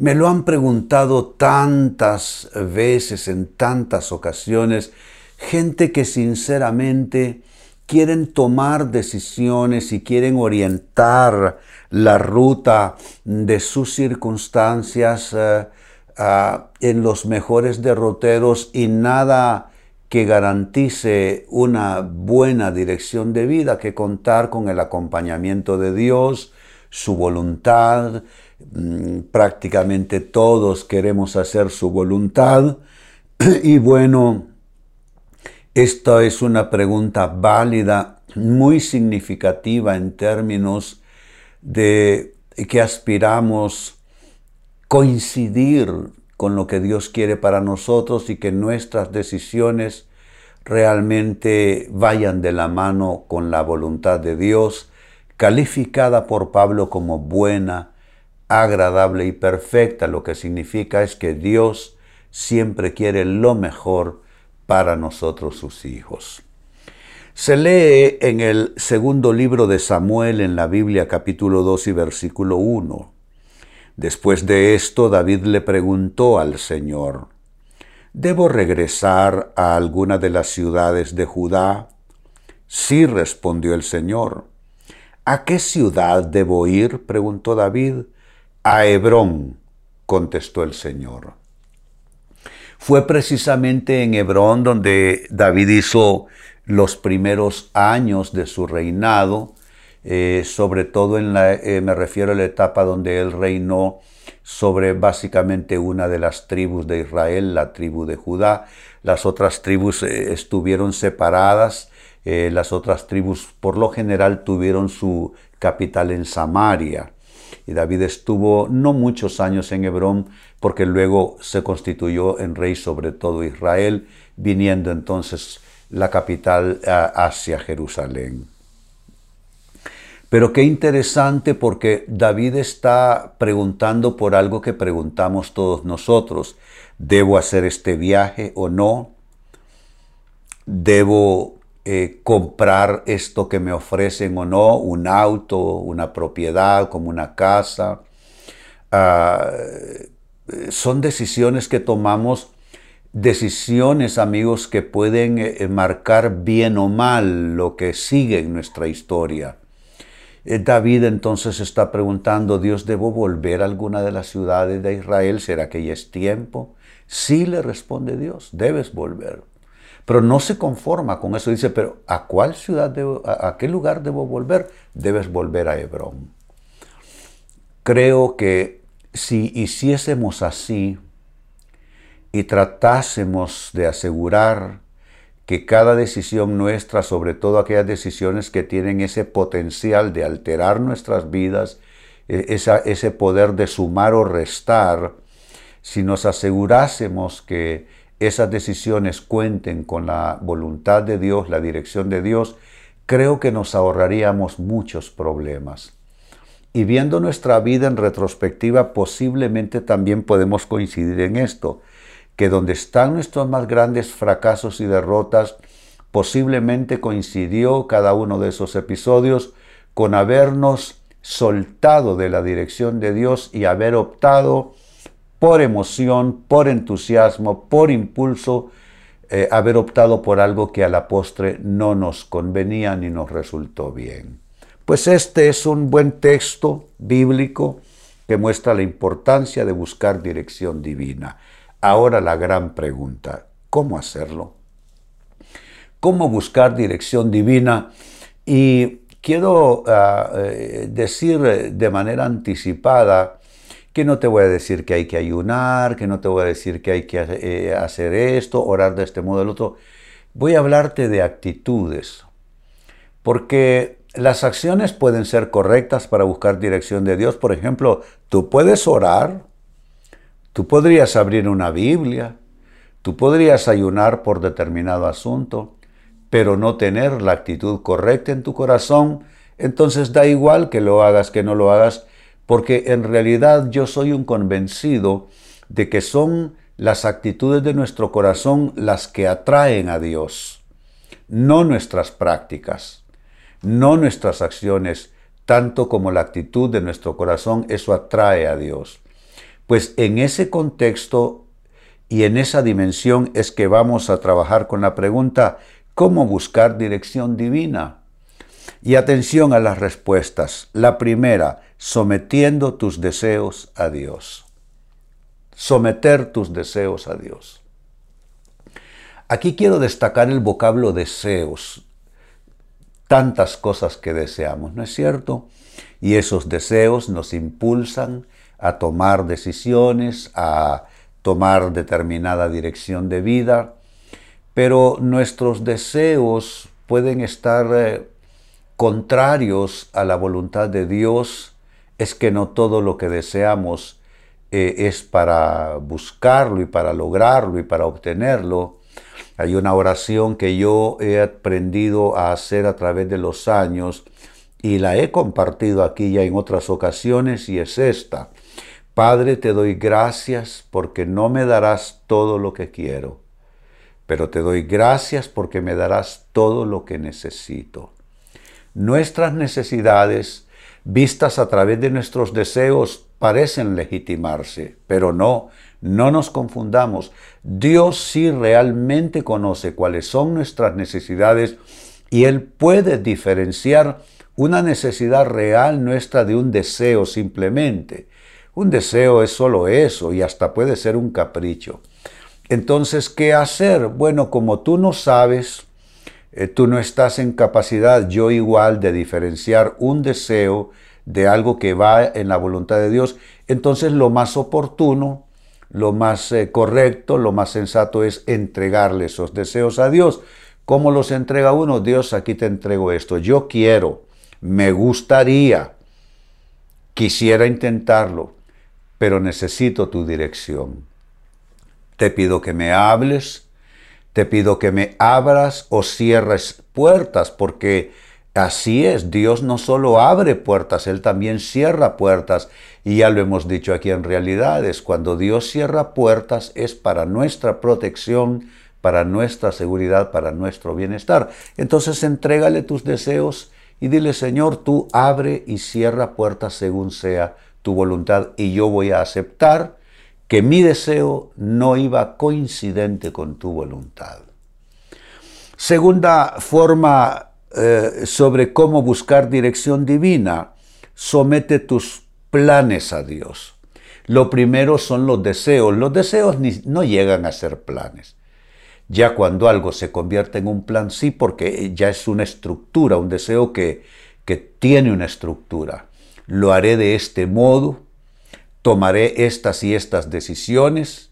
Me lo han preguntado tantas veces, en tantas ocasiones, gente que sinceramente quieren tomar decisiones y quieren orientar la ruta de sus circunstancias eh, en los mejores derroteros y nada que garantice una buena dirección de vida que contar con el acompañamiento de Dios, su voluntad, prácticamente todos queremos hacer su voluntad. Y bueno, esta es una pregunta válida, muy significativa en términos de que aspiramos coincidir con lo que Dios quiere para nosotros y que nuestras decisiones realmente vayan de la mano con la voluntad de Dios, calificada por Pablo como buena, agradable y perfecta, lo que significa es que Dios siempre quiere lo mejor para nosotros sus hijos. Se lee en el segundo libro de Samuel en la Biblia capítulo 2 y versículo 1. Después de esto David le preguntó al Señor, ¿Debo regresar a alguna de las ciudades de Judá? Sí, respondió el Señor. ¿A qué ciudad debo ir? preguntó David. A Hebrón, contestó el Señor. Fue precisamente en Hebrón donde David hizo los primeros años de su reinado, eh, sobre todo en la, eh, me refiero a la etapa donde él reinó sobre básicamente una de las tribus de Israel, la tribu de Judá. Las otras tribus eh, estuvieron separadas, las otras tribus por lo general tuvieron su capital en Samaria. Y David estuvo no muchos años en Hebrón porque luego se constituyó en rey sobre todo Israel, viniendo entonces la capital hacia Jerusalén. Pero qué interesante porque David está preguntando por algo que preguntamos todos nosotros. ¿Debo hacer este viaje o no? ¿Debo eh, comprar esto que me ofrecen o no, un auto, una propiedad como una casa. Ah, son decisiones que tomamos, decisiones amigos que pueden eh, marcar bien o mal lo que sigue en nuestra historia. Eh, David entonces está preguntando, Dios, ¿debo volver a alguna de las ciudades de Israel? ¿Será que ya es tiempo? Sí le responde Dios, debes volver. Pero no se conforma con eso. Dice, pero ¿a cuál ciudad, a, qué lugar debo volver? Debes volver a Hebrón. Creo que si hiciésemos así y tratásemos de asegurar que cada decisión nuestra, sobre todo aquellas decisiones que tienen ese potencial de alterar nuestras vidas, e, ese poder de sumar o restar, si nos asegurásemos que esas decisiones cuenten con la voluntad de Dios, la dirección de Dios, creo que nos ahorraríamos muchos problemas. Y viendo nuestra vida en retrospectiva, posiblemente también podemos coincidir en esto, que donde están nuestros más grandes fracasos y derrotas, posiblemente coincidió cada uno de esos episodios con habernos soltado de la dirección de Dios y haber optado por emoción, por entusiasmo, por impulso, eh, haber optado por algo que a la postre no nos convenía ni nos resultó bien. Pues este es un buen texto bíblico que muestra la importancia de buscar dirección divina. Ahora la gran pregunta, ¿cómo hacerlo? ¿Cómo buscar dirección divina? Y quiero ah, eh, decir de manera anticipada que no te voy a decir que hay que ayunar, que no te voy a decir que hay que eh, hacer esto, orar de este modo, del otro. Voy a hablarte de actitudes, porque las acciones pueden ser correctas para buscar dirección de Dios. Por ejemplo, tú puedes orar, Tú podrías abrir una Biblia, tú podrías ayunar por determinado asunto, pero no tener la actitud correcta en tu corazón, entonces da igual que lo hagas, que no lo hagas, porque en realidad yo soy un convencido de que son las actitudes de nuestro corazón las que atraen a Dios, no nuestras prácticas, no nuestras acciones, tanto como la actitud de nuestro corazón, eso atrae a Dios. Pues en ese contexto y en esa dimensión es que vamos a trabajar con la pregunta, ¿cómo buscar dirección divina? Y atención a las respuestas. La primera, sometiendo tus deseos a Dios. Someter tus deseos a Dios. Aquí quiero destacar el vocablo deseos tantas cosas que deseamos, ¿no es cierto? Y esos deseos nos impulsan a tomar decisiones, a tomar determinada dirección de vida, pero nuestros deseos pueden estar eh, contrarios a la voluntad de Dios, es que no todo lo que deseamos eh, es para buscarlo y para lograrlo y para obtenerlo, hay una oración que yo he aprendido a hacer a través de los años y la he compartido aquí ya en otras ocasiones y es esta. Padre, te doy gracias porque no me darás todo lo que quiero, pero te doy gracias porque me darás todo lo que necesito. Nuestras necesidades, vistas a través de nuestros deseos, parecen legitimarse, pero no, no nos confundamos. Dios sí realmente conoce cuáles son nuestras necesidades y Él puede diferenciar una necesidad real nuestra de un deseo simplemente. Un deseo es solo eso y hasta puede ser un capricho. Entonces, ¿qué hacer? Bueno, como tú no sabes, eh, tú no estás en capacidad, yo igual, de diferenciar un deseo de algo que va en la voluntad de Dios, entonces lo más oportuno lo más eh, correcto, lo más sensato es entregarle esos deseos a Dios. ¿Cómo los entrega uno? Dios, aquí te entrego esto. Yo quiero, me gustaría, quisiera intentarlo, pero necesito tu dirección. Te pido que me hables, te pido que me abras o cierres puertas, porque Así es, Dios no solo abre puertas, Él también cierra puertas. Y ya lo hemos dicho aquí en realidades, cuando Dios cierra puertas es para nuestra protección, para nuestra seguridad, para nuestro bienestar. Entonces entrégale tus deseos y dile, Señor, tú abre y cierra puertas según sea tu voluntad y yo voy a aceptar que mi deseo no iba coincidente con tu voluntad. Segunda forma eh, sobre cómo buscar dirección divina, somete tus planes a Dios. Lo primero son los deseos. Los deseos no llegan a ser planes. Ya cuando algo se convierte en un plan, sí, porque ya es una estructura, un deseo que, que tiene una estructura. Lo haré de este modo, tomaré estas y estas decisiones,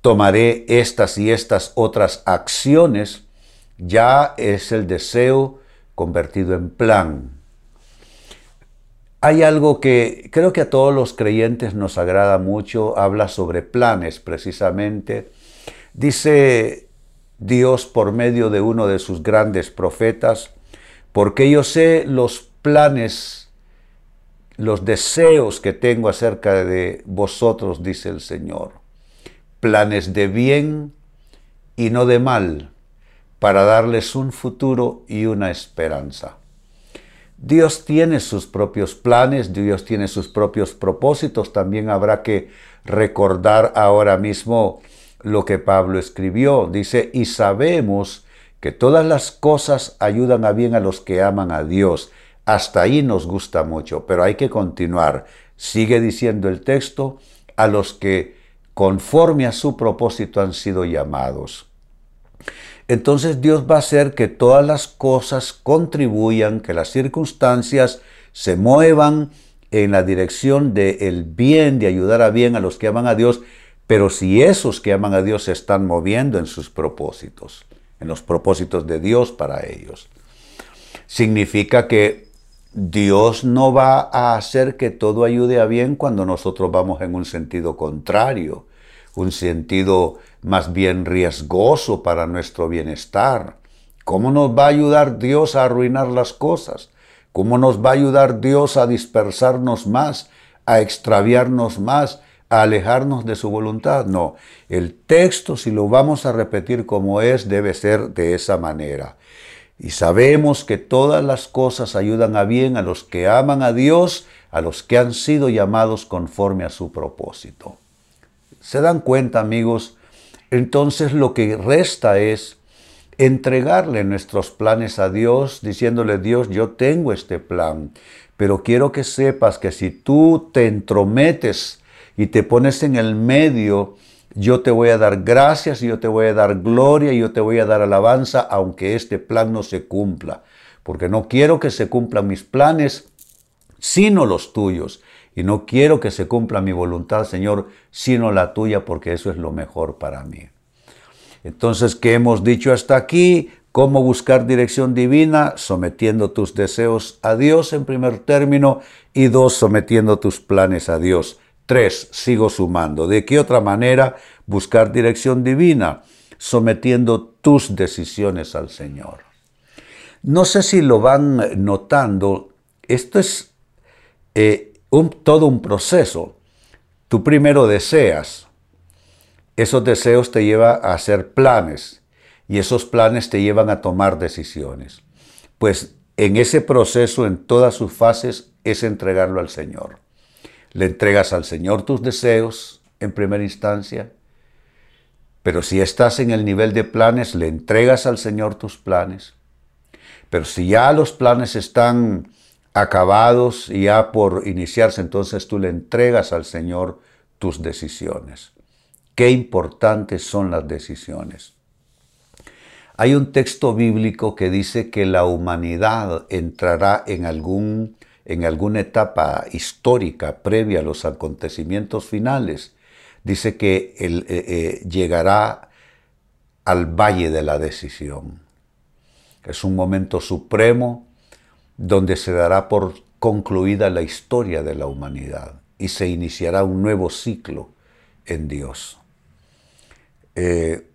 tomaré estas y estas otras acciones, ya es el deseo convertido en plan. Hay algo que creo que a todos los creyentes nos agrada mucho, habla sobre planes precisamente. Dice Dios por medio de uno de sus grandes profetas, porque yo sé los planes, los deseos que tengo acerca de vosotros, dice el Señor. Planes de bien y no de mal, para darles un futuro y una esperanza. Dios tiene sus propios planes, Dios tiene sus propios propósitos. También habrá que recordar ahora mismo lo que Pablo escribió. Dice, y sabemos que todas las cosas ayudan a bien a los que aman a Dios. Hasta ahí nos gusta mucho, pero hay que continuar. Sigue diciendo el texto, a los que conforme a su propósito han sido llamados entonces Dios va a hacer que todas las cosas contribuyan, que las circunstancias se muevan en la dirección del bien, de ayudar a bien a los que aman a Dios, pero si esos que aman a Dios se están moviendo en sus propósitos, en los propósitos de Dios para ellos, significa que Dios no va a hacer que todo ayude a bien cuando nosotros vamos en un sentido contrario, un sentido más bien riesgoso para nuestro bienestar. ¿Cómo nos va a ayudar Dios a arruinar las cosas? ¿Cómo nos va a ayudar Dios a dispersarnos más, a extraviarnos más, a alejarnos de su voluntad? No, el texto, si lo vamos a repetir como es, debe ser de esa manera. Y sabemos que todas las cosas ayudan a bien a los que aman a Dios, a los que han sido llamados conforme a su propósito. ¿Se dan cuenta, amigos? Entonces lo que resta es entregarle nuestros planes a Dios, diciéndole, Dios, yo tengo este plan, pero quiero que sepas que si tú te entrometes y te pones en el medio, yo te voy a dar gracias, yo te voy a dar gloria, yo te voy a dar alabanza, aunque este plan no se cumpla, porque no quiero que se cumplan mis planes, sino los tuyos. Y no quiero que se cumpla mi voluntad, Señor, sino la tuya, porque eso es lo mejor para mí. Entonces, ¿qué hemos dicho hasta aquí? ¿Cómo buscar dirección divina? Sometiendo tus deseos a Dios en primer término y dos, sometiendo tus planes a Dios. Tres, sigo sumando. ¿De qué otra manera buscar dirección divina? Sometiendo tus decisiones al Señor. No sé si lo van notando, esto es eh, todo un proceso. Tú primero deseas, esos deseos te llevan a hacer planes y esos planes te llevan a tomar decisiones. Pues en ese proceso, en todas sus fases, es entregarlo al Señor. Le entregas al Señor tus deseos en primera instancia, pero si estás en el nivel de planes, le entregas al Señor tus planes. Pero si ya los planes están acabados y ya por iniciarse, entonces tú le entregas al Señor tus decisiones. Qué importantes son las decisiones. Hay un texto bíblico que dice que la humanidad entrará en, algún, en alguna etapa histórica previa a los acontecimientos finales. Dice que eh, eh, llegará al valle de la decisión. Es un momento supremo donde se dará por concluida la historia de la humanidad y se iniciará un nuevo ciclo en Dios. Eh,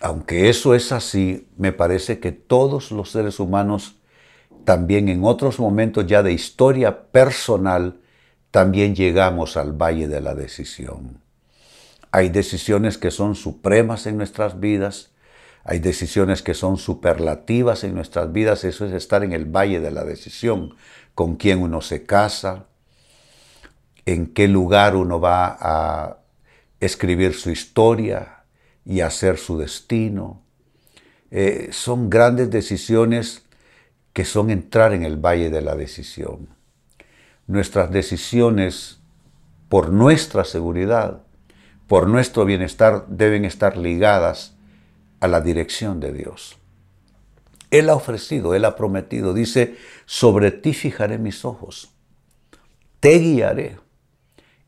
aunque eso es así, me parece que todos los seres humanos, también en otros momentos ya de historia personal, también llegamos al valle de la decisión. Hay decisiones que son supremas en nuestras vidas, hay decisiones que son superlativas en nuestras vidas, eso es estar en el valle de la decisión, con quién uno se casa, en qué lugar uno va a escribir su historia y hacer su destino. Eh, son grandes decisiones que son entrar en el valle de la decisión. Nuestras decisiones por nuestra seguridad, por nuestro bienestar, deben estar ligadas a la dirección de Dios. Él ha ofrecido, Él ha prometido, dice, sobre ti fijaré mis ojos, te guiaré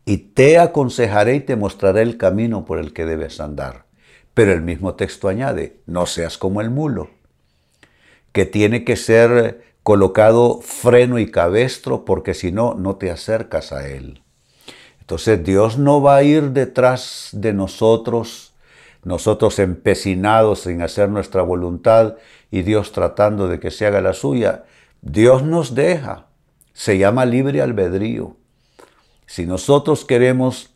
y te aconsejaré y te mostraré el camino por el que debes andar. Pero el mismo texto añade, no seas como el mulo, que tiene que ser colocado freno y cabestro porque si no, no te acercas a Él. Entonces Dios no va a ir detrás de nosotros, nosotros empecinados en hacer nuestra voluntad y Dios tratando de que se haga la suya. Dios nos deja, se llama libre albedrío. Si nosotros queremos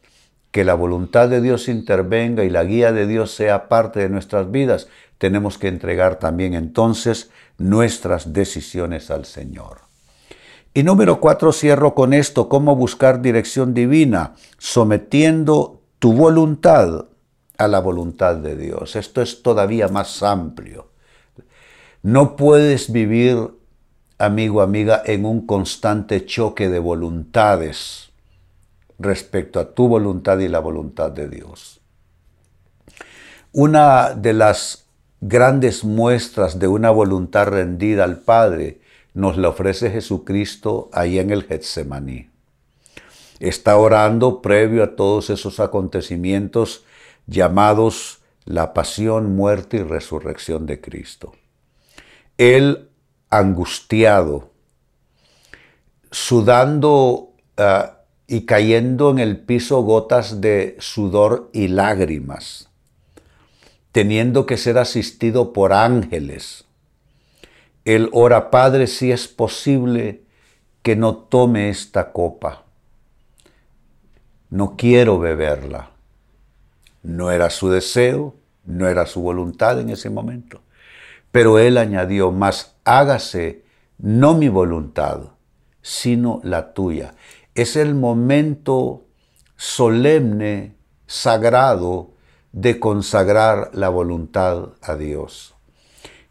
que la voluntad de Dios intervenga y la guía de Dios sea parte de nuestras vidas, tenemos que entregar también entonces nuestras decisiones al Señor. Y número cuatro, cierro con esto, cómo buscar dirección divina, sometiendo tu voluntad a la voluntad de Dios. Esto es todavía más amplio. No puedes vivir, amigo, amiga, en un constante choque de voluntades respecto a tu voluntad y la voluntad de Dios. Una de las grandes muestras de una voluntad rendida al Padre nos la ofrece Jesucristo ahí en el Getsemaní. Está orando previo a todos esos acontecimientos llamados la pasión, muerte y resurrección de Cristo. Él, angustiado, sudando ah, y cayendo en el piso gotas de sudor y lágrimas, teniendo que ser asistido por ángeles. Él ora, Padre, si es posible que no tome esta copa. No quiero beberla. No era su deseo, no era su voluntad en ese momento. Pero él añadió, más hágase no mi voluntad, sino la tuya. Es el momento solemne, sagrado, de consagrar la voluntad a Dios.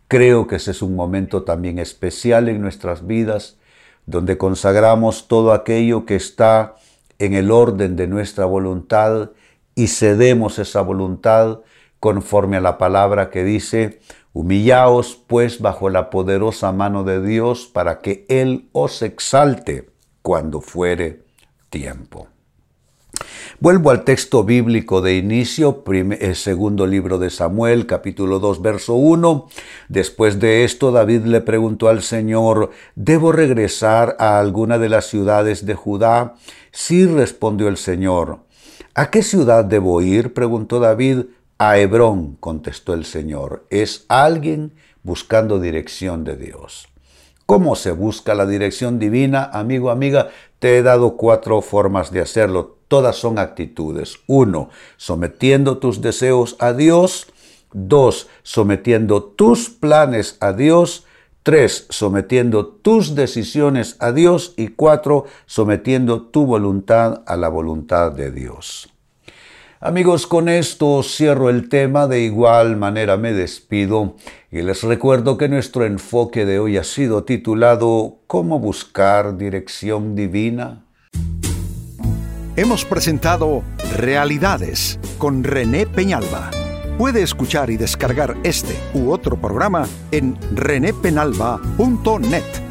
Creo que ese es un momento también especial en nuestras vidas, donde consagramos todo aquello que está en el orden de nuestra voluntad y cedemos esa voluntad conforme a la palabra que dice, humillaos pues bajo la poderosa mano de Dios para que Él os exalte cuando fuere tiempo. Vuelvo al texto bíblico de inicio, el segundo libro de Samuel, capítulo 2, verso 1. Después de esto, David le preguntó al Señor, ¿debo regresar a alguna de las ciudades de Judá? Sí, respondió el Señor. ¿A qué ciudad debo ir? preguntó David. A Hebrón, contestó el Señor. Es alguien buscando dirección de Dios. ¿Cómo se busca la dirección divina? Amigo, amiga, te he dado cuatro formas de hacerlo. Todas son actitudes. Uno, sometiendo tus deseos a Dios. Dos, sometiendo tus planes a Dios. Tres, sometiendo tus decisiones a Dios. Y cuatro, sometiendo tu voluntad a la voluntad de Dios. Amigos, con esto cierro el tema, de igual manera me despido y les recuerdo que nuestro enfoque de hoy ha sido titulado ¿Cómo buscar dirección divina? Hemos presentado Realidades con René Peñalba. Puede escuchar y descargar este u otro programa en renépenalba.net.